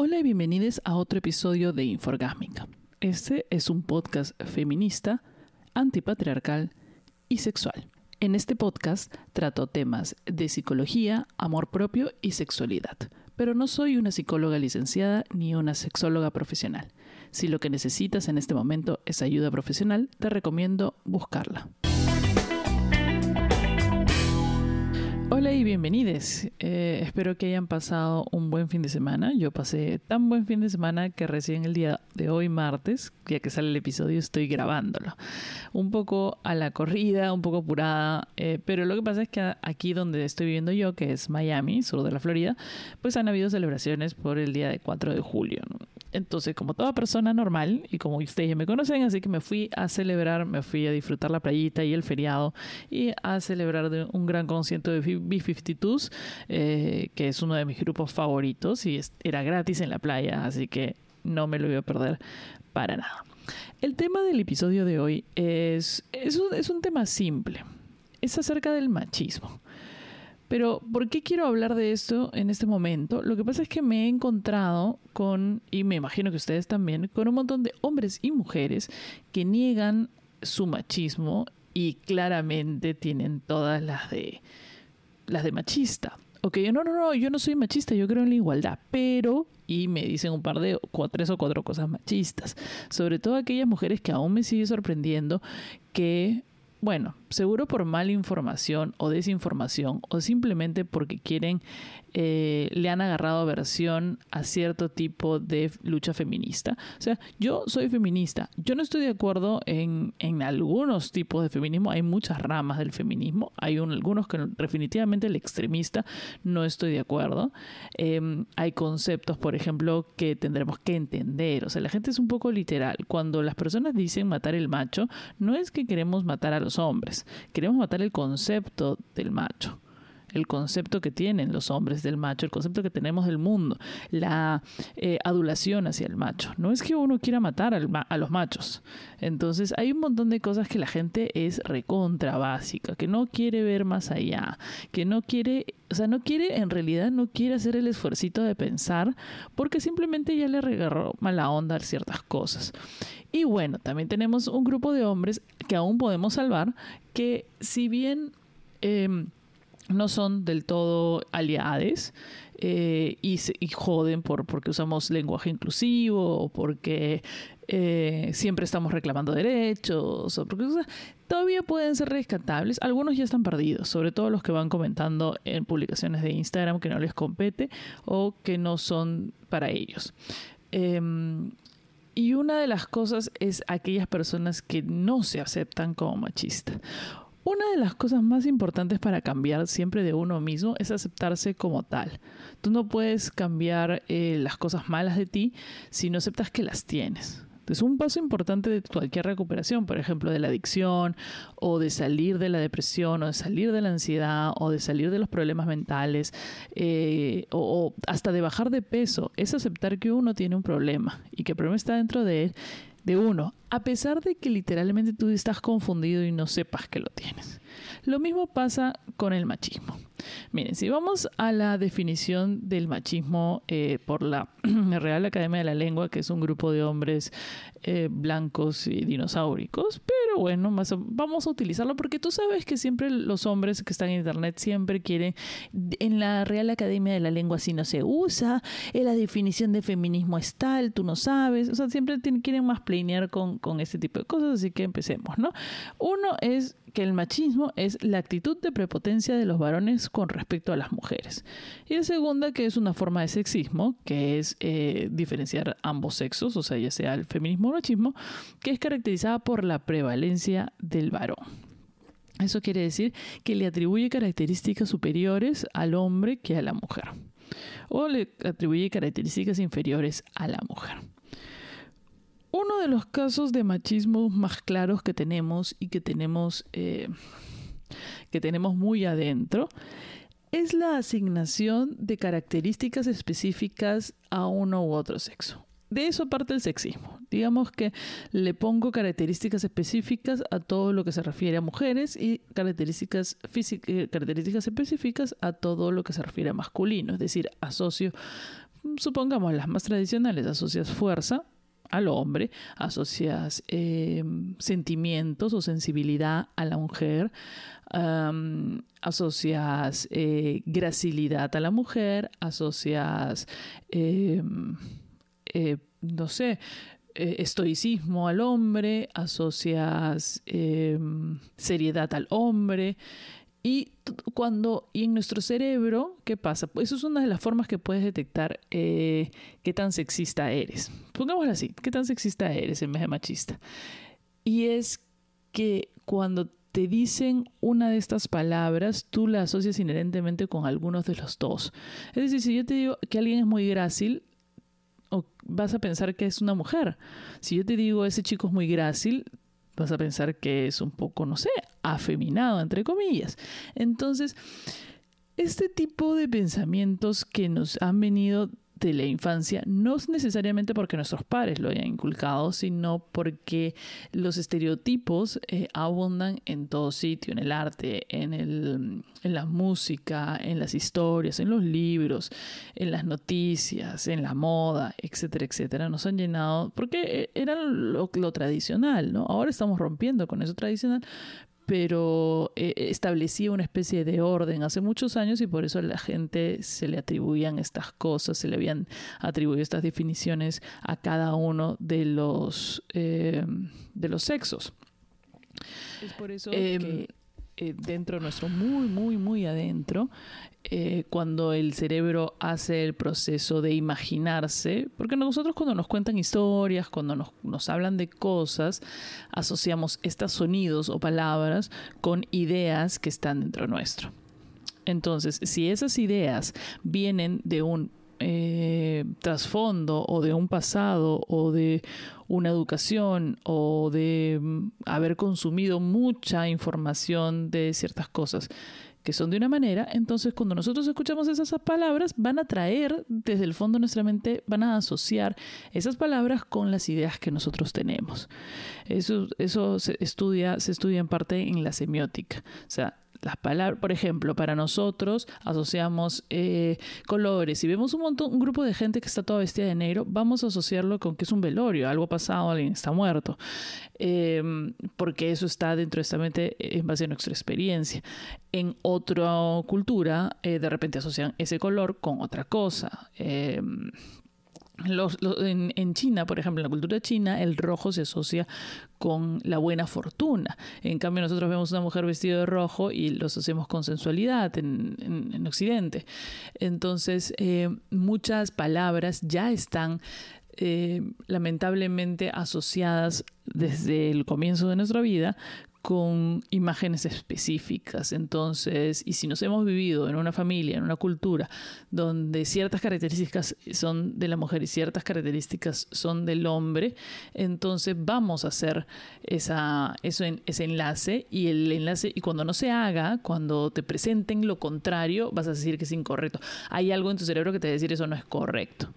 Hola y bienvenidos a otro episodio de Inforgásmica. Este es un podcast feminista, antipatriarcal y sexual. En este podcast trato temas de psicología, amor propio y sexualidad, pero no soy una psicóloga licenciada ni una sexóloga profesional. Si lo que necesitas en este momento es ayuda profesional, te recomiendo buscarla. Hola y bienvenidos. Eh, espero que hayan pasado un buen fin de semana. Yo pasé tan buen fin de semana que recién el día de hoy, martes, ya que sale el episodio, estoy grabándolo. Un poco a la corrida, un poco apurada, eh, pero lo que pasa es que aquí donde estoy viviendo yo, que es Miami, sur de la Florida, pues han habido celebraciones por el día de 4 de julio. Entonces, como toda persona normal, y como ustedes ya me conocen, así que me fui a celebrar, me fui a disfrutar la playita y el feriado y a celebrar un gran concierto de B-52s, eh, que es uno de mis grupos favoritos y era gratis en la playa, así que no me lo iba a perder para nada. El tema del episodio de hoy es, es un tema simple, es acerca del machismo. Pero, ¿por qué quiero hablar de esto en este momento? Lo que pasa es que me he encontrado con, y me imagino que ustedes también, con un montón de hombres y mujeres que niegan su machismo y claramente tienen todas las de las de machista. Ok, no, no, no, yo no soy machista, yo creo en la igualdad, pero, y me dicen un par de, tres o cuatro cosas machistas, sobre todo aquellas mujeres que aún me sigue sorprendiendo que bueno, seguro por mala información o desinformación o simplemente porque quieren eh, le han agarrado aversión a cierto tipo de lucha feminista. O sea, yo soy feminista. Yo no estoy de acuerdo en, en algunos tipos de feminismo. Hay muchas ramas del feminismo. Hay algunos que definitivamente el extremista no estoy de acuerdo. Em, hay conceptos, por ejemplo, que tendremos que entender. O sea, la gente es un poco literal. Cuando las personas dicen matar el macho, no es que queremos matar a los hombres. Queremos matar el concepto del macho el concepto que tienen los hombres del macho, el concepto que tenemos del mundo, la eh, adulación hacia el macho. No es que uno quiera matar a los machos. Entonces hay un montón de cosas que la gente es recontra básica, que no quiere ver más allá, que no quiere, o sea, no quiere, en realidad no quiere hacer el esfuerzo de pensar porque simplemente ya le regarró mala onda a ciertas cosas. Y bueno, también tenemos un grupo de hombres que aún podemos salvar, que si bien... Em, no son del todo aliades eh, y, joden por, porque usamos lenguaje inclusivo o porque eh, siempre estamos reclamando derechos o porque todavía pueden ser rescatables. Algunos ya están perdidos, sobre todo los que van comentando en publicaciones de Instagram que no les compete o que no son para ellos. Em, y una de las cosas es aquellas personas que no se aceptan como machistas una de las cosas más importantes para cambiar siempre de uno mismo es aceptarse como tal. Tú no puedes cambiar eh, las cosas malas de ti si no aceptas que las tienes. Es un paso importante de cualquier recuperación, por ejemplo, de la adicción o de salir de la depresión o de salir de la ansiedad o de salir de los problemas mentales eh, o, hasta de bajar de peso. Es aceptar que uno tiene un problema y que el problema está dentro de él de uno, a pesar de que literalmente tú estás confundido y no sepas que lo tienes. Lo mismo pasa con el machismo. Miren, si vamos a la definición del machismo eh, por la Real Academia de la Lengua, que es un grupo de hombres eh, blancos y dinosauricos, pero bueno, vamos a utilizarlo porque tú sabes que siempre los hombres que están en Internet siempre quieren, en la Real Academia de la Lengua así no se usa, en la definición de feminismo es tal, tú no sabes, o sea, siempre quieren más planear con, con este tipo de cosas, así que empecemos, ¿no? Uno es que el machismo es la actitud de prepotencia de los varones con respecto a las mujeres. Y la segunda, que es una forma de sexismo, que es eh, diferenciar ambos sexos, o sea, ya sea el feminismo o el machismo, que es caracterizada por la prevalencia del varón. Eso quiere decir que le atribuye características superiores al hombre que a la mujer. O le atribuye características inferiores a la mujer. Uno de los casos de machismo más claros que tenemos y que tenemos, eh, que tenemos muy adentro es la asignación de características específicas a uno u otro sexo. De eso parte el sexismo. Digamos que le pongo características específicas a todo lo que se refiere a mujeres y características, eh, características específicas a todo lo que se refiere a masculino. Es decir, asocio supongamos las más tradicionales, asocias fuerza al hombre, asocias eh, sentimientos o sensibilidad a la mujer, asocias eh, gracilidad a la mujer, asocias, em, eh, no sé, estoicismo al hombre, asocias em, seriedad al hombre. Y cuando, y en nuestro cerebro, ¿qué pasa? Eso es una de las formas que puedes detectar eh, qué tan sexista eres. Pongámoslo así, qué tan sexista eres en vez de machista. Y es que cuando te dicen una de estas palabras, tú la asocias inherentemente con algunos de los dos. Es decir, si yo te digo que alguien es muy grácil, vas a pensar que es una mujer. Si yo te digo ese chico es muy grácil, vas a pensar que es un poco, no sé, afeminado, entre comillas. Entonces, este tipo de pensamientos que nos han venido de la infancia, no es necesariamente porque nuestros padres lo hayan inculcado, sino porque los estereotipos eh, abundan en todo sitio, en el arte, en, el, en la música, en las historias, en los libros, en las noticias, en la moda, etcétera, etcétera. Nos han llenado, porque eh, era lo, lo tradicional, ¿no? Ahora estamos rompiendo con eso tradicional, pero eh, establecía una especie de orden hace muchos años y por eso a la gente se le atribuían estas cosas, se le habían atribuido estas definiciones a cada uno de los, eh, de los sexos. Es por eso em, que eh, dentro de nuestro muy, muy, muy adentro, eh, cuando el cerebro hace el proceso de imaginarse, porque nosotros cuando nos cuentan historias, cuando nos, nos hablan de cosas, asociamos estos sonidos o palabras con ideas que están dentro nuestro. Entonces, si esas ideas vienen de un eh, trasfondo o de un pasado o de una educación o de mm, haber consumido mucha información de ciertas cosas que son de una manera, entonces cuando nosotros escuchamos esas palabras, van a traer desde el fondo de nuestra mente, van a asociar esas palabras con las ideas que nosotros tenemos. Eso, eso se estudia, se estudia en parte en la semiótica. O sea, las palabras, por ejemplo, para nosotros asociamos eh, colores. Si vemos un montón, un grupo de gente que está toda vestida de negro, vamos a asociarlo con que es un velorio, algo pasado, alguien está muerto, em, porque eso está dentro de esta mente en base a nuestra experiencia. En otra cultura, eh, de repente asocian ese color con otra cosa. Em, en, China, por ejemplo, en la cultura china, el rojo se asocia con la buena fortuna. En cambio, nosotros vemos una mujer vestida de rojo y lo asociamos con sensualidad en, Occidente. Entonces, eh, muchas palabras ya están eh, lamentablemente asociadas desde el comienzo de nuestra vida con imágenes específicas. Entonces, y si nos hemos vivido en una familia, en una cultura, donde ciertas características son de la mujer y ciertas características son del hombre, entonces vamos a hacer esa, eso, ese enlace y el enlace, y cuando no se haga, cuando te presenten lo contrario, vas a decir que es incorrecto. Hay algo en tu cerebro que te va a eso no es correcto.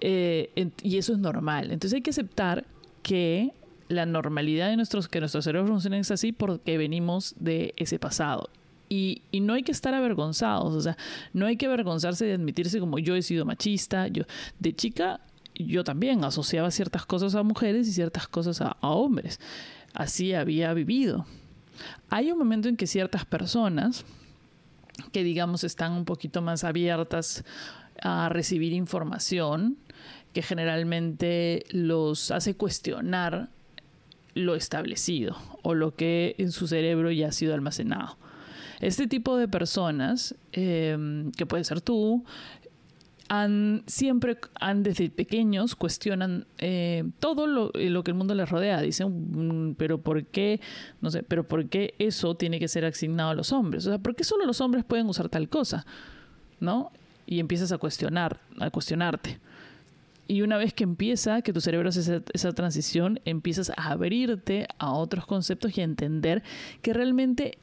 Eh, y eso es normal. Entonces hay que aceptar que la normalidad de nuestros, que nuestros cerebros funcionen es así porque venimos de ese pasado. Y, y, no hay que estar avergonzados, o sea, no hay que avergonzarse de admitirse como yo he sido machista, yo de chica yo también asociaba ciertas cosas a mujeres y ciertas cosas a, a hombres. Así había vivido. Hay un momento en que ciertas personas que digamos están un poquito más abiertas a recibir información, que generalmente los hace cuestionar lo establecido o lo que en su cerebro ya ha sido almacenado. Este tipo de personas, em, que puede ser tú, han siempre han desde pequeños cuestionan eh, todo lo, lo, que el mundo les rodea. Dicen mm, pero por qué no sé pero por qué eso tiene que ser asignado a los hombres o sea por qué solo los hombres pueden usar tal cosa no y empiezas a cuestionar a cuestionarte y una vez que empieza, que tu cerebro hace esa, transición, empiezas a abrirte a otros conceptos y a entender que realmente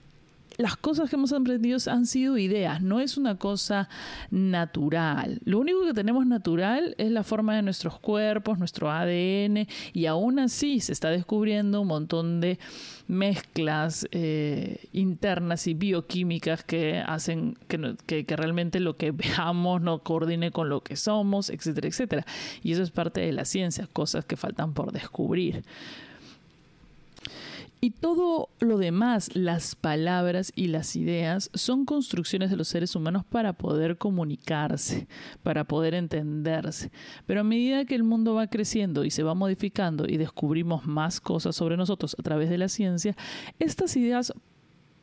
las cosas que hemos aprendido han sido ideas, no es una cosa natural. Lo único que tenemos natural es la forma de nuestros cuerpos, nuestro ADN, y aún así se está descubriendo un montón de mezclas eh, internas y bioquímicas que hacen que, que, realmente lo que veamos no coordine con lo que somos, etcétera, etcétera. Y eso es parte de la ciencia, cosas que faltan por descubrir. Y todo lo demás, las palabras y las ideas, son construcciones de los seres humanos para poder comunicarse, para poder entenderse. Pero a medida que el mundo va creciendo y se va modificando y descubrimos más cosas sobre nosotros a través de la ciencia, estas ideas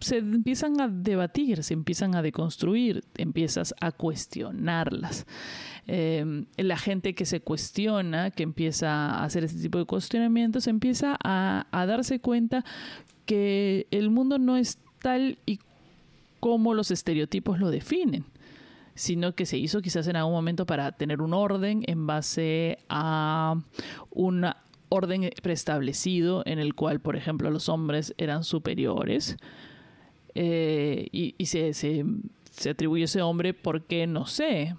se empiezan a debatir, se empiezan a deconstruir, empiezas a cuestionarlas. Em, la gente que se cuestiona, que empieza a hacer este tipo de cuestionamientos, empieza a, a darse cuenta que el mundo no es tal y como los estereotipos lo definen sino que se hizo quizás en algún momento para tener un orden en base a un orden preestablecido en el cual, por ejemplo, los hombres eran superiores eh, y, se, se, se, atribuye ese hombre porque, no sé,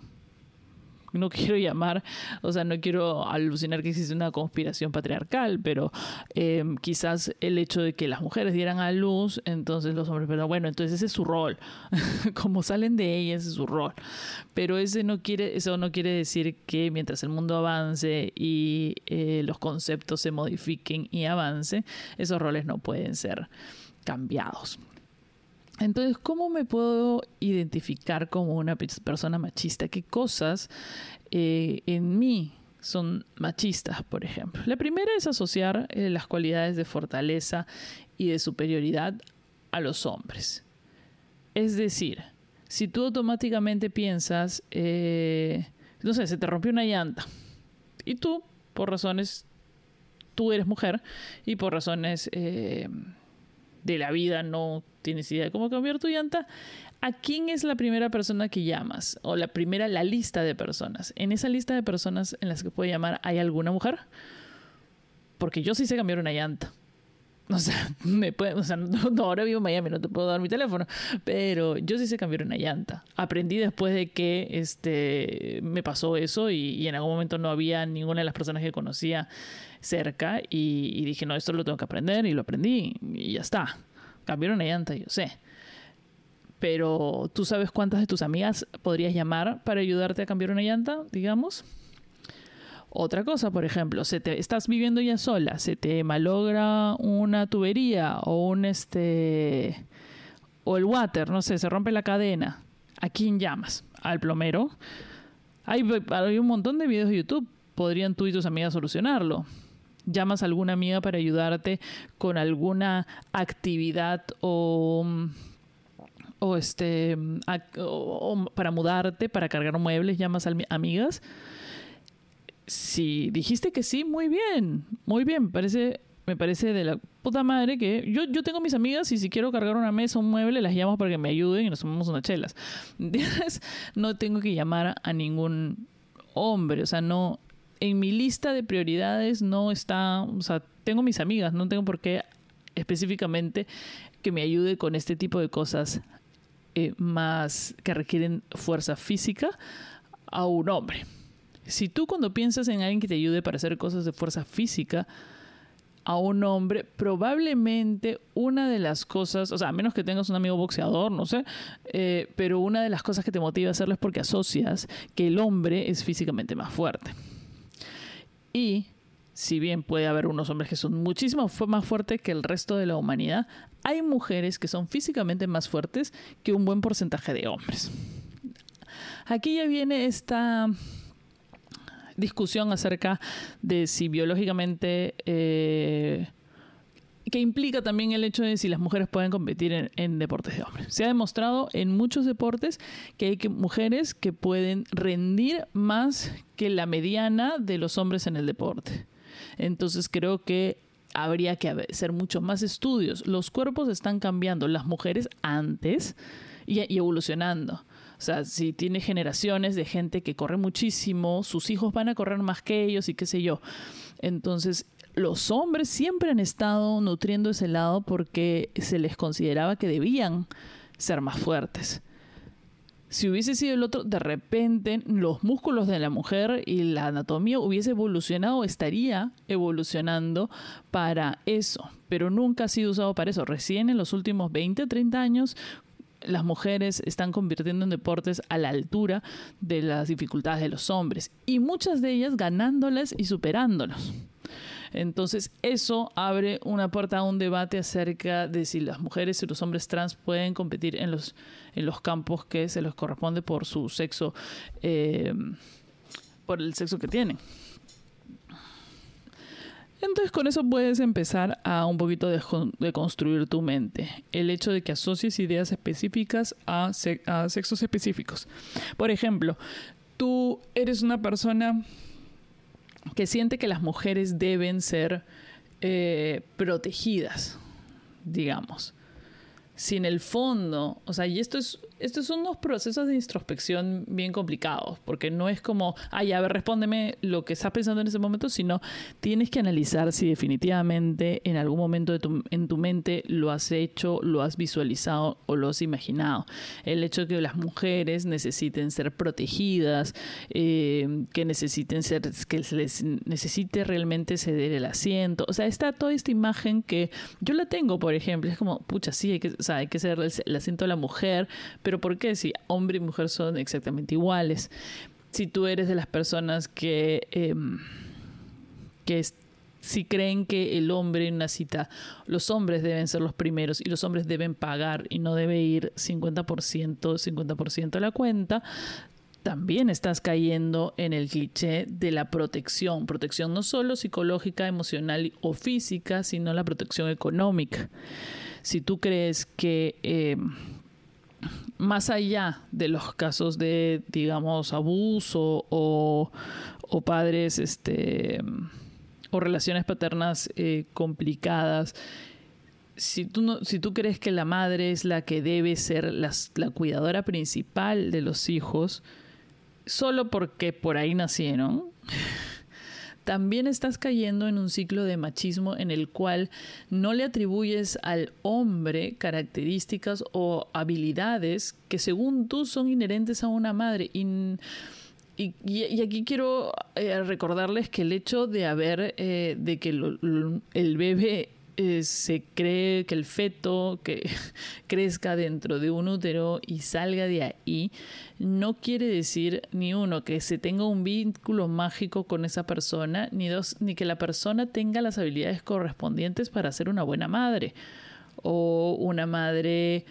no quiero llamar, o sea, no quiero alucinar que existe una conspiración patriarcal, pero eh, quizás el hecho de que las mujeres dieran a luz, entonces los hombres, pero bueno, entonces ese es su rol, como salen de ella, ese es su rol, pero ese no quiere, eso no quiere decir que mientras el mundo avance y eh, los conceptos se modifiquen y avance, esos roles no pueden ser cambiados. Entonces, ¿cómo me puedo identificar como una persona machista? ¿Qué cosas eh, en mí son machistas, por ejemplo? La primera es asociar eh, las cualidades de fortaleza y de superioridad a los hombres. Es decir, si tú automáticamente piensas, eh, no sé, se te rompió una llanta y tú, por razones, tú eres mujer y por razones de la vida no tienes idea de cómo cambiar tu llanta, ¿a quién es la primera persona que llamas? O la primera, la lista de personas. En esa lista de personas en las que puedo llamar, ¿hay alguna mujer? Porque yo sí sé cambiar una llanta. O sea, me o sea no, ahora vivo en Miami, no te puedo dar mi teléfono, pero yo sí sé cambiar una llanta. Aprendí después de que este, me pasó eso y, y en algún momento no había ninguna de las personas que conocía cerca y, dije, no, esto lo tengo que aprender y lo aprendí y ya está. Cambiar una llanta, yo sé. Pero tú sabes cuántas de tus amigas podrías llamar para ayudarte a cambiar una llanta, digamos. Otra cosa, por ejemplo, se te, estás viviendo ya sola, se te malogra una tubería o un este o el water, no sé, se rompe la cadena. ¿A quién llamas? ¿Al plomero? Hay, hay un montón de videos de YouTube. Podrían tú y tus amigas solucionarlo llamas a alguna amiga para ayudarte con alguna actividad o o este para mudarte, para cargar muebles, llamas a amigas. Si dijiste que sí, muy bien, muy bien, parece me parece de la puta madre que yo, yo tengo mis amigas y si quiero cargar una mesa, un mueble, las llamo para que me ayuden y nos tomamos unas chelas. No tengo que llamar a ningún hombre, o sea, no, en mi lista de prioridades no está, o sea, tengo mis amigas, no tengo por qué específicamente que me ayude con este tipo de cosas eh, más que requieren fuerza física a un hombre. Si tú cuando piensas en alguien que te ayude para hacer cosas de fuerza física a un hombre, probablemente una de las cosas, o sea, a menos que tengas un amigo boxeador, no sé, eh, pero una de las cosas que te motiva a hacerlo es porque asocias que el hombre es físicamente más fuerte. Y si bien puede haber unos hombres que son muchísimo más fuertes que el resto de la humanidad, hay mujeres que son físicamente más fuertes que un buen porcentaje de hombres. Aquí ya viene esta discusión acerca de si biológicamente eh, que implica también el hecho de si las mujeres pueden competir en, deportes de hombres. Se ha demostrado en muchos deportes que hay mujeres que pueden rendir más que la mediana de los hombres en el deporte. Entonces creo que habría que hacer muchos más estudios. Los cuerpos están cambiando, las mujeres antes y evolucionando. O sea, si tiene generaciones de gente que corre muchísimo, sus hijos van a correr más que ellos y qué sé yo. Entonces, los hombres siempre han estado nutriendo ese lado porque se les consideraba que debían ser más fuertes. Si hubiese sido el otro, de repente los músculos de la mujer y la anatomía hubiese evolucionado, estaría evolucionando para eso, pero nunca ha sido usado para eso. Recién en los últimos 20, 30 años, las mujeres están convirtiendo en deportes a la altura de las dificultades de los hombres y muchas de ellas ganándolas y superándolos. Entonces, eso abre una puerta a un debate acerca de si las mujeres y los hombres trans pueden competir en los, en los campos que se les corresponde por su sexo, eh, por el sexo que tienen. Entonces con eso puedes empezar a un poquito de, construir tu mente. El hecho de que asocies ideas específicas a, sexos específicos. Por ejemplo, tú eres una persona que siente que las mujeres deben ser eh, protegidas, digamos. Sin el fondo, o sea, y esto es estos son unos procesos de introspección bien complicados, porque no es como, ay, a ver, respóndeme lo que estás pensando en ese momento, sino tienes que analizar si definitivamente en algún momento de tu, en tu mente lo has hecho, lo has visualizado o lo has imaginado. El hecho de que las mujeres necesiten ser protegidas, eh, que necesiten ser, que les necesite realmente ceder el asiento. O sea, está toda esta imagen que yo la tengo, por ejemplo, es como, pucha, sí, hay que, sea, hay que ser el asiento de la mujer, pero ¿por qué? Si hombre y mujer son exactamente iguales. Si tú eres de las personas que, em, que si creen que el hombre en una cita, los hombres deben ser los primeros y los hombres deben pagar y no debe ir 50%, 50% a la cuenta, también estás cayendo en el cliché de la protección. Protección no solo psicológica, emocional o física, sino la protección económica. Si tú crees que... Em, más allá de los casos de, digamos, abuso o, padres, este, o relaciones paternas eh, complicadas, si tú, si tú crees que la madre es la que debe ser la cuidadora principal de los hijos, solo porque por ahí nacieron, también estás cayendo en un ciclo de machismo en el cual no le atribuyes al hombre características o habilidades que según tú son inherentes a una madre. Y, aquí quiero eh, recordarles que el hecho de haber, eh, de que el bebé eh, se cree que el feto que crezca dentro de un útero y salga de ahí, no quiere decir ni uno que se tenga un vínculo mágico con esa persona, ni dos, ni que la persona tenga las habilidades correspondientes para ser una buena madre o una madre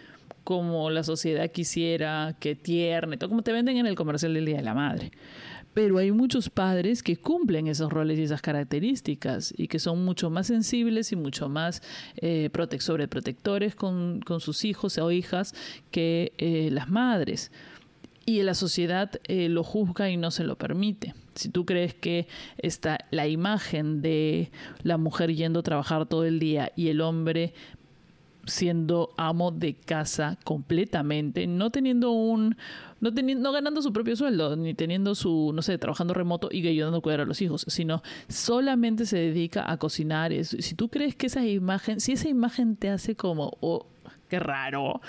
como la sociedad quisiera, que tierne, todo como te venden en el comercial del Día de la Madre pero hay muchos padres que cumplen esos roles y esas características y que son mucho más sensibles y mucho más eh, sobreprotectores con, con, sus hijos o hijas que eh, las madres. Y la sociedad eh, lo juzga y no se lo permite. Si tú crees que está la imagen de la mujer yendo a trabajar todo el día y el hombre siendo amo de casa completamente, no teniendo un, no, teniendo, no ganando su propio sueldo, ni teniendo su, no sé, trabajando remoto y ayudando a cuidar a los hijos, sino solamente se dedica a cocinar. Si tú crees que esa imagen, si esa imagen te hace como, oh, qué raro,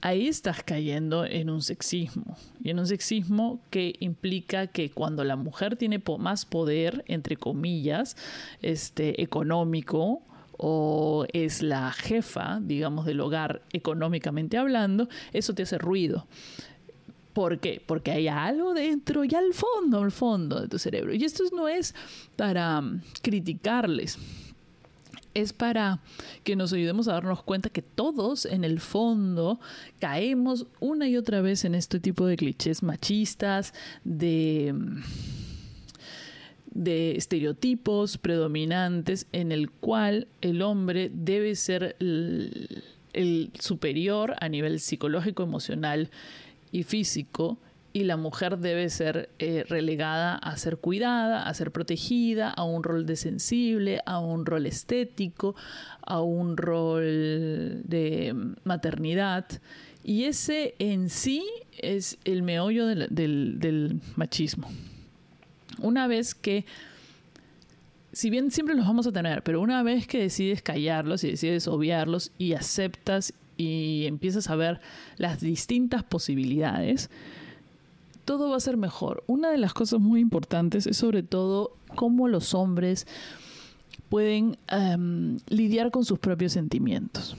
ahí estás cayendo en un sexismo. Y en un sexismo que implica que cuando la mujer tiene más poder, entre comillas, este, económico, o es la jefa, digamos, del hogar económicamente hablando, eso te hace ruido. ¿Por qué? Porque hay algo dentro y al fondo, al fondo de tu cerebro. Y esto no es para mm, criticarles, es para que nos ayudemos a darnos cuenta que todos en el fondo caemos una y otra vez en este tipo de clichés machistas, de mm, de estereotipos predominantes en el cual el hombre debe ser el, superior a nivel psicológico, emocional y físico y la mujer debe ser eh, relegada a ser cuidada, a ser protegida, a un rol de sensible, a un rol estético, a un rol de maternidad. Y ese en sí es el meollo del machismo. Una vez que si bien siempre los vamos a tener, pero una vez que decides callarlos y decides obviarlos y aceptas y empiezas a ver las distintas posibilidades, todo va a ser mejor. Una de las cosas muy importantes es sobre todo cómo los hombres pueden em, lidiar con sus propios sentimientos.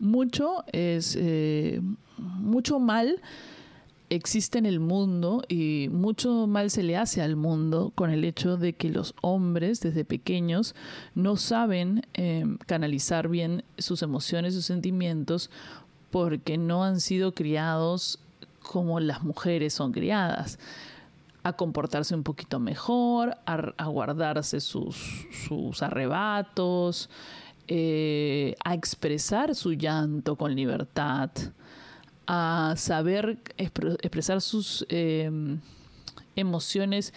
Mucho es eh, mucho mal existe en el mundo y mucho mal se le hace al mundo con el hecho de que los hombres desde pequeños no saben em, canalizar bien sus emociones, sus sentimientos, porque no han sido criados como las mujeres son criadas. A comportarse un poquito mejor, a, guardarse sus, sus arrebatos, eh, a expresar su llanto con libertad, a saber expresar sus em, emociones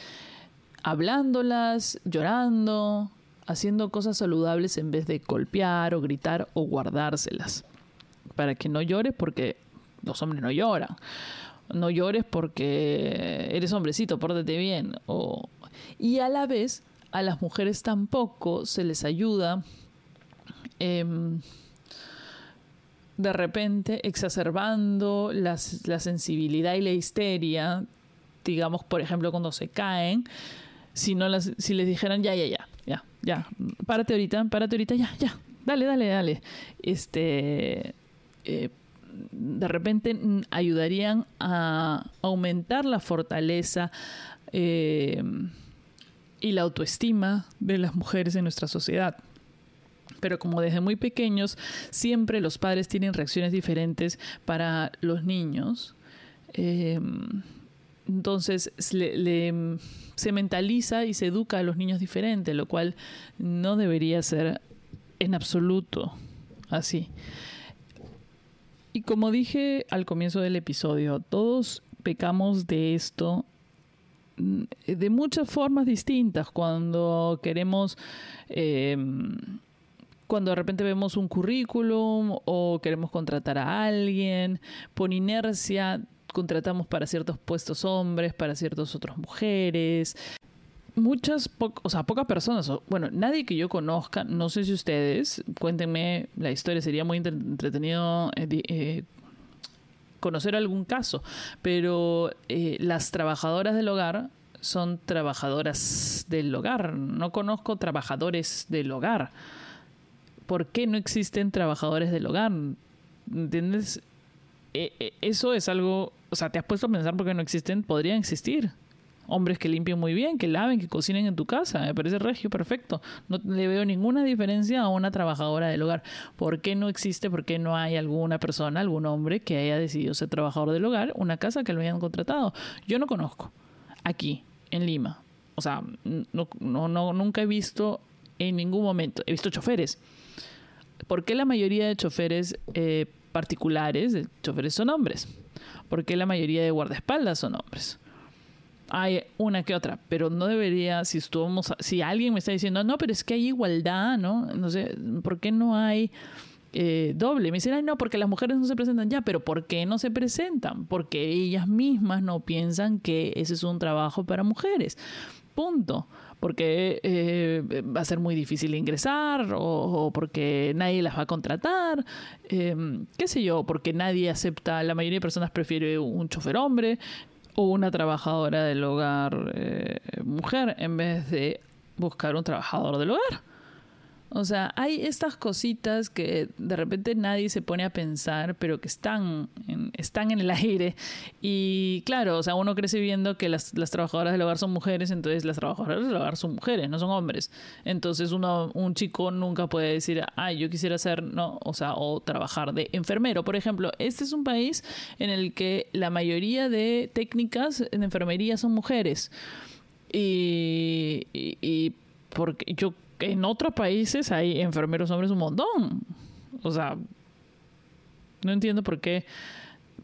hablándolas, llorando, haciendo cosas saludables en vez de golpear o gritar o guardárselas. Para que no llores porque los hombres no lloran. No llores porque eres hombrecito, pórtate bien. Y a la vez, a las mujeres tampoco se les ayuda. Em, de repente exacerbando la sensibilidad y la histeria, digamos, por ejemplo, cuando se caen, si, no las, si les dijeran, ya, ya, ya, ya, ya, párate ahorita, párate ahorita, ya, ya, dale, dale, dale. Este, eh, de repente ayudarían a aumentar la fortaleza eh, y la autoestima de las mujeres en nuestra sociedad pero como desde muy pequeños siempre los padres tienen reacciones diferentes para los niños, em, entonces se mentaliza y se educa a los niños diferente, lo cual no debería ser en absoluto así. Y como dije al comienzo del episodio, todos pecamos de esto mm, de muchas formas distintas cuando queremos em, cuando de repente vemos un currículum o queremos contratar a alguien, por inercia contratamos para ciertos puestos hombres, para ciertas otras mujeres. Muchas, o sea, pocas personas, bueno, nadie que yo conozca, no sé si ustedes, cuéntenme la historia, sería muy entretenido eh, eh, conocer algún caso, pero eh, las trabajadoras del hogar son trabajadoras del hogar, no conozco trabajadores del hogar por qué no existen trabajadores del hogar. ¿Entiendes? E, e, eso es algo, o sea, te has puesto a pensar por qué no existen, podrían existir. Hombres que limpien muy bien, que laven, que cocinen en tu casa. Me parece regio, perfecto. No le veo ninguna diferencia a una trabajadora del hogar. ¿Por qué no existe? ¿Por qué no hay alguna persona, algún hombre que haya decidido ser trabajador del hogar, una casa que lo hayan contratado? Yo no conozco. Aquí, en Lima. O sea, no, no, nunca he visto en ningún momento. He visto choferes ¿Por qué la mayoría de choferes eh, particulares, choferes son hombres? ¿Por qué la mayoría de guardaespaldas son hombres? Hay una que otra, pero no debería, si estuvimos, si alguien me está diciendo, no, pero es que hay igualdad, ¿no? No sé, ¿por qué no hay eh, doble? Me dicen, ay, no, porque las mujeres no se presentan ya, pero ¿por qué no se presentan? Porque ellas mismas no piensan que ese es un trabajo para mujeres. Punto porque eh, va a ser muy difícil ingresar o, porque nadie las va a contratar, em, qué sé yo, porque nadie acepta, la mayoría de personas prefiere un chofer hombre o una trabajadora del hogar eh, mujer en vez de buscar un trabajador del hogar. O sea, hay estas cositas que de repente nadie se pone a pensar, pero que están en, están en el aire. Y claro, o sea, uno crece viendo que las, las trabajadoras del hogar son mujeres, entonces las trabajadoras del hogar son mujeres, no son hombres. Entonces uno, un chico nunca puede decir, ay, yo quisiera ser, no, o sea, o trabajar de enfermero. Por ejemplo, este es un país en el que la mayoría de técnicas en enfermería son mujeres. Y, y, y porque yo en otros países hay enfermeros hombres un montón. O sea, no entiendo por qué,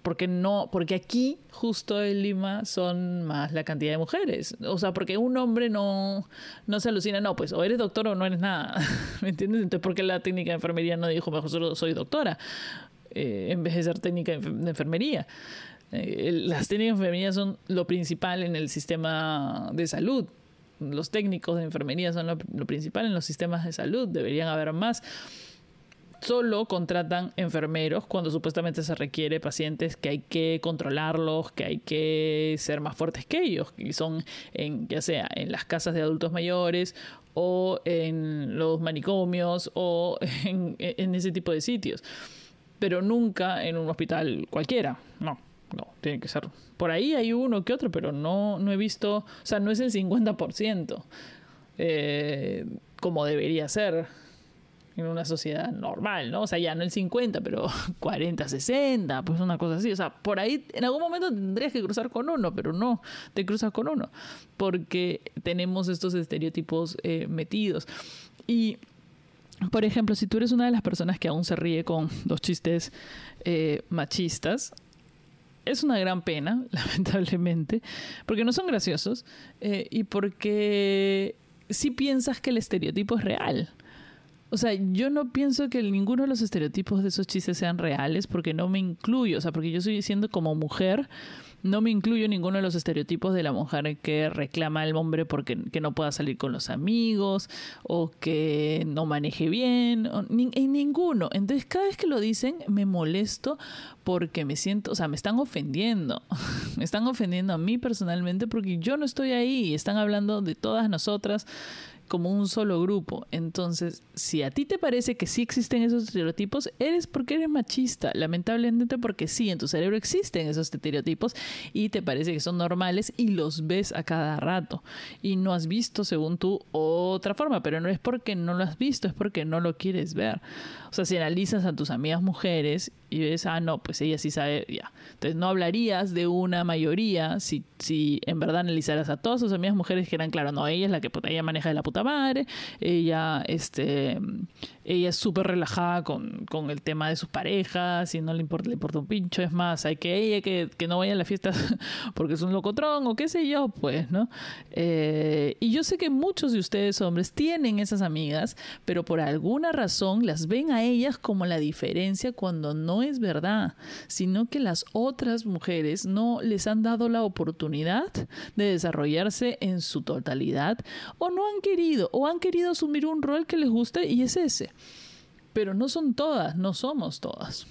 porque no, porque aquí justo en Lima son más la cantidad de mujeres. O sea, porque un hombre no, no se alucina, no, pues o eres doctor o no eres nada. ¿Me entiendes? Entonces, ¿por qué la técnica de enfermería no dijo, mejor solo soy doctora? Eh, en vez de ser técnica de enfermería. Eh, las técnicas de enfermería son lo principal en el sistema de salud los técnicos de enfermería son lo, principal en los sistemas de salud, deberían haber más solo contratan enfermeros cuando supuestamente se requiere pacientes que hay que controlarlos, que hay que ser más fuertes que ellos, y son en, ya sea en las casas de adultos mayores o en los manicomios o en, en ese tipo de sitios. Pero nunca en un hospital cualquiera, no. No, tiene que ser. Por ahí hay uno que otro, pero no, no he visto. O sea, no es el 50%. Eh, como debería ser en una sociedad normal, ¿no? O sea, ya no el 50, pero 40, 60, pues una cosa así. O sea, por ahí en algún momento tendrías que cruzar con uno, pero no te cruzas con uno, porque tenemos estos estereotipos eh, metidos. Y, por ejemplo, si tú eres una de las personas que aún se ríe con los chistes eh, machistas, es una gran pena, lamentablemente, porque no son graciosos eh, y porque sí piensas que el estereotipo es real. O sea, yo no pienso que ninguno de los estereotipos de esos chistes sean reales porque no me incluyo, o sea, porque yo estoy diciendo como mujer, no me incluyo en ninguno de los estereotipos de la mujer que reclama al hombre porque que no pueda salir con los amigos o que no maneje bien, en ninguno. Entonces, cada vez que lo dicen, me molesto porque me siento, o sea, me están ofendiendo. me están ofendiendo a mí personalmente porque yo no estoy ahí. Están hablando de todas nosotras como un solo grupo. Entonces, si a ti te parece que sí existen esos estereotipos, eres porque eres machista. Lamentablemente porque sí, en tu cerebro existen esos estereotipos y te parece que son normales y los ves a cada rato. Y no has visto, según tú, otra forma, pero no es porque no lo has visto, es porque no lo quieres ver. O sea, si analizas a tus amigas mujeres y ves, ah, no, pues ella sí sabe, ya. Entonces no hablarías de una mayoría si, si en verdad analizaras a todas sus amigas mujeres que eran, claro, no, ella es la que ella maneja de la puta madre, ella, este, ella es súper relajada con, con, el tema de sus parejas y no le importa, le importa un pincho, es más, hay que ella que, que no vaya a la fiesta porque es un locotrón o qué sé yo, pues, ¿no? Eh, y yo sé que muchos de ustedes hombres tienen esas amigas, pero por alguna razón las ven a ellas como la diferencia cuando no es verdad, sino que las otras mujeres no les han dado la oportunidad de desarrollarse en su totalidad o no han querido o han querido asumir un rol que les guste y es ese. Pero no son todas, no somos todas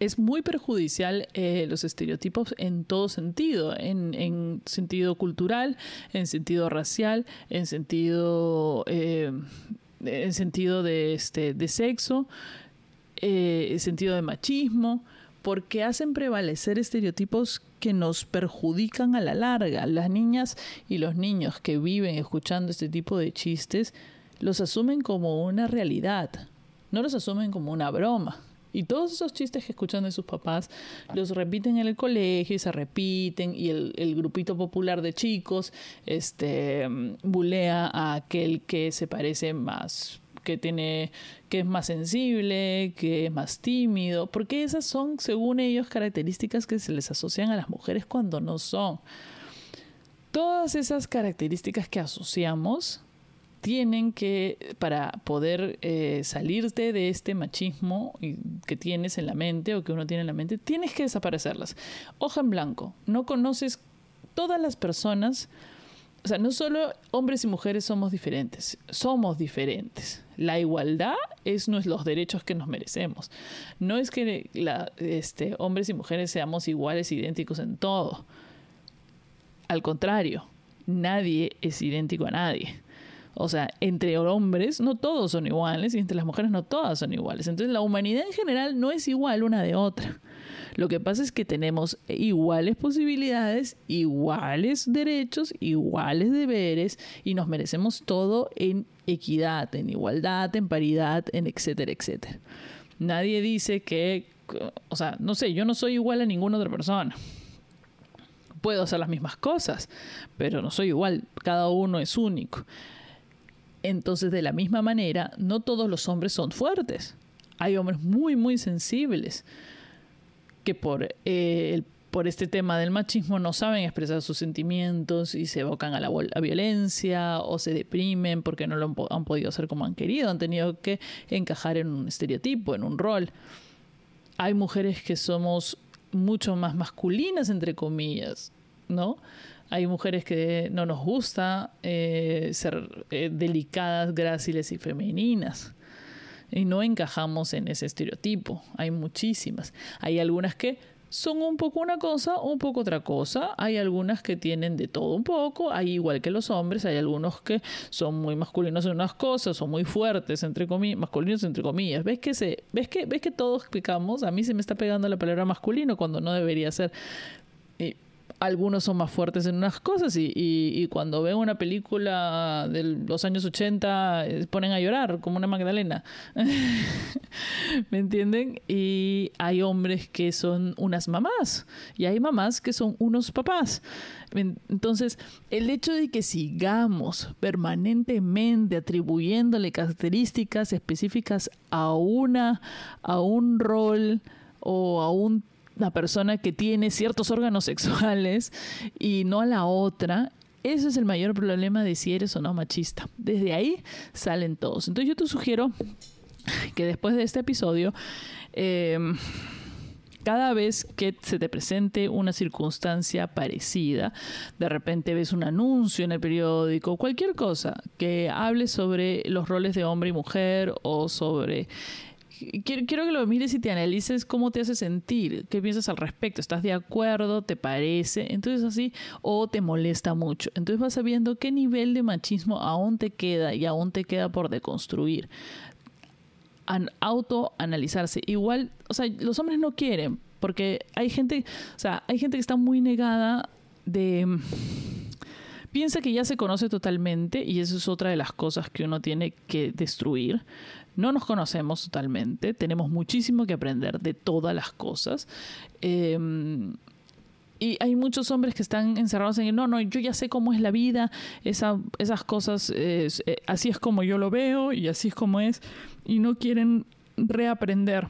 es muy perjudicial eh, los estereotipos en todo sentido, en, sentido cultural, en sentido racial, en sentido, eh, en sentido de, este, de sexo, eh, sentido de machismo, porque hacen prevalecer estereotipos que nos perjudican a la larga. Las niñas y los niños que viven escuchando este tipo de chistes los asumen como una realidad, no los asumen como una broma. Y todos esos chistes que escuchan de sus papás los repiten en el colegio y se repiten y el, grupito popular de chicos este, bulea a aquel que se parece más que tiene que es más sensible, que es más tímido, porque esas son, según ellos, características que se les asocian a las mujeres cuando no son. Todas esas características que asociamos tienen que, para poder eh, salirte de este machismo que tienes en la mente o que uno tiene en la mente, tienes que desaparecerlas. Hoja en blanco. No conoces todas las personas o sea, no solo hombres y mujeres somos diferentes, somos diferentes. La igualdad es los derechos que nos merecemos. No es que este, hombres y mujeres seamos iguales, idénticos en todo. Al contrario, nadie es idéntico a nadie. O sea, entre hombres no todos son iguales y entre las mujeres no todas son iguales. Entonces la humanidad en general no es igual una de otra. Lo que pasa es que tenemos iguales posibilidades, iguales derechos, iguales deberes y nos merecemos todo en equidad, en igualdad, en paridad, en etcétera, etcétera. Nadie dice que, o sea, no sé, yo no soy igual a ninguna otra persona. Puedo hacer las mismas cosas, pero no soy igual, cada uno es único. Entonces, de la misma manera, no todos los hombres son fuertes. Hay hombres muy, muy sensibles que por, eh, por este tema del machismo no saben expresar sus sentimientos y se evocan a la, violencia o se deprimen porque no lo han, podido hacer como han querido, han tenido que encajar en un estereotipo, en un rol. Hay mujeres que somos mucho más masculinas, entre comillas, ¿no? Hay mujeres que no nos gusta eh, ser eh, delicadas, gráciles y femeninas. Y no encajamos en ese estereotipo. Hay muchísimas. Hay algunas que son un poco una cosa, un poco otra cosa. Hay algunas que tienen de todo un poco, hay igual que los hombres, hay algunos que son muy masculinos en unas cosas, son muy fuertes, entre comillas, masculinos entre comillas. ¿Ves que se, ves que, ves que todos picamos? A mí se me está pegando la palabra masculino cuando no debería ser algunos son más fuertes en unas cosas y, y, cuando ven una película de los años 80 eh, ponen a llorar como una Magdalena. ¿Me entienden? Y hay hombres que son unas mamás y hay mamás que son unos papás. Entonces, el hecho de que sigamos permanentemente atribuyéndole características específicas a una, a un rol o a un la persona que tiene ciertos órganos sexuales y no a la otra, ese es el mayor problema de si eres o no machista. Desde ahí salen todos. Entonces yo te sugiero que después de este episodio, em, cada vez que se te presente una circunstancia parecida, de repente ves un anuncio en el periódico, cualquier cosa que hable sobre los roles de hombre y mujer o sobre quiero, que lo mires y te analices cómo te hace sentir, qué piensas al respecto, ¿estás de acuerdo? ¿Te parece? Entonces así, o te molesta mucho. Entonces vas sabiendo qué nivel de machismo aún te queda y aún te queda por deconstruir. An autoanalizarse. Igual, o sea, los hombres no quieren, porque hay gente, o sea, hay gente que está muy negada de piensa que ya se conoce totalmente y eso es otra de las cosas que uno tiene que destruir. No nos conocemos totalmente, tenemos muchísimo que aprender de todas las cosas. Em, y hay muchos hombres que están encerrados en, no, no, yo ya sé cómo es la vida, esa, esas cosas, eh, así es como yo lo veo y así es como es, y no quieren reaprender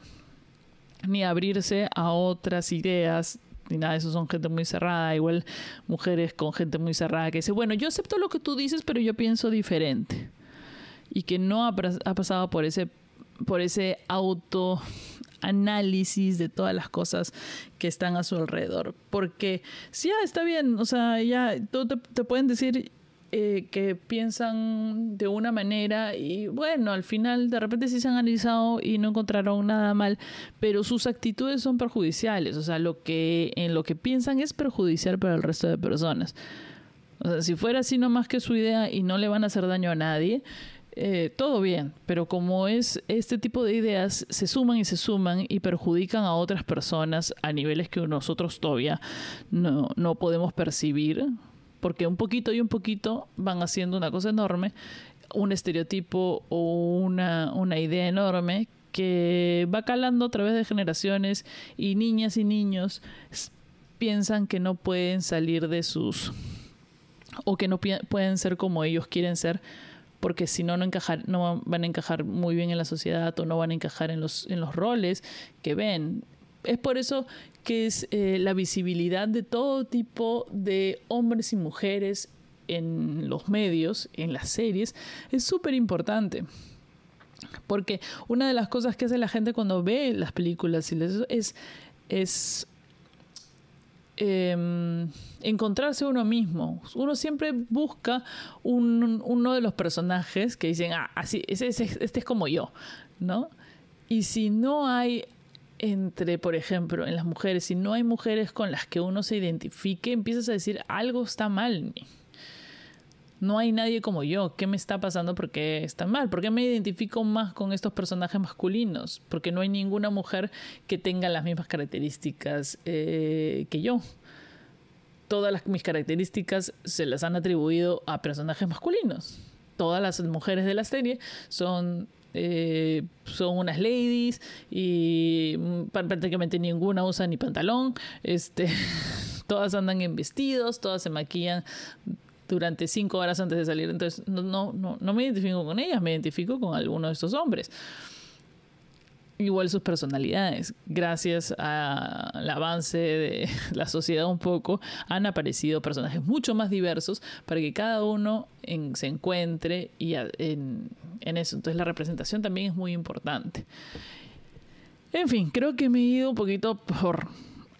ni abrirse a otras ideas ni nada, eso son gente muy cerrada, igual mujeres con gente muy cerrada que dice, bueno, yo acepto lo que tú dices, pero yo pienso diferente y que no ha, pasado por ese, por autoanálisis de todas las cosas que están a su alrededor. Porque sí, está bien, o sea, ya te, pueden decir eh, que piensan de una manera y bueno, al final de repente sí se han analizado y no encontraron nada mal, pero sus actitudes son perjudiciales, o sea, lo que en lo que piensan es perjudicial para el resto de personas. O sea, si fuera así nomás que su idea y no le van a hacer daño a nadie, eh, todo bien, pero como es este tipo de ideas se suman y se suman y perjudican a otras personas a niveles que nosotros todavía no, no podemos percibir, porque un poquito y un poquito van haciendo una cosa enorme, un estereotipo o una, una idea enorme que va calando a través de generaciones y niñas y niños piensan que no pueden salir de sus o que no pueden ser como ellos quieren ser porque si no, no, encajar, no van a encajar muy bien en la sociedad o no van a encajar en los, en los roles que ven. Es por eso que es eh, la visibilidad de todo tipo de hombres y mujeres en los medios, en las series, es súper importante. Porque una de las cosas que hace la gente cuando ve las películas es, es eh, encontrarse uno mismo. Uno siempre busca un, uno de los personajes que dicen, ah, así, ese, este es como yo, ¿no? Y si no hay entre, por ejemplo, en las mujeres, si no hay mujeres con las que uno se identifique, empiezas a decir, algo está mal en mí. No hay nadie como yo. ¿Qué me está pasando? ¿Por qué está mal? ¿Por qué me identifico más con estos personajes masculinos? Porque no hay ninguna mujer que tenga las mismas características eh, que yo todas mis características se las han atribuido a personajes masculinos. Todas las mujeres de la serie son eh, son unas ladies y prácticamente ninguna usa ni pantalón. Este, todas andan en vestidos, todas se maquillan durante cinco horas antes de salir. Entonces, no, no, no, no me identifico con ellas, me identifico con alguno de estos hombres igual sus personalidades. Gracias al avance de la sociedad un poco, han aparecido personajes mucho más diversos para que cada uno se encuentre y en, eso. Entonces la representación también es muy importante. En fin, creo que me he ido un poquito por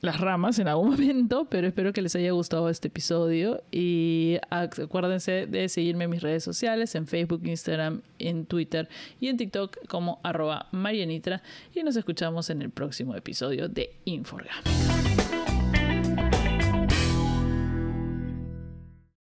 las ramas en algún momento, pero espero que les haya gustado este episodio y acuérdense de seguirme en mis redes sociales, en Facebook, Instagram, en Twitter y en TikTok como arroba Marianitra y nos escuchamos en el próximo episodio de Inforgámica.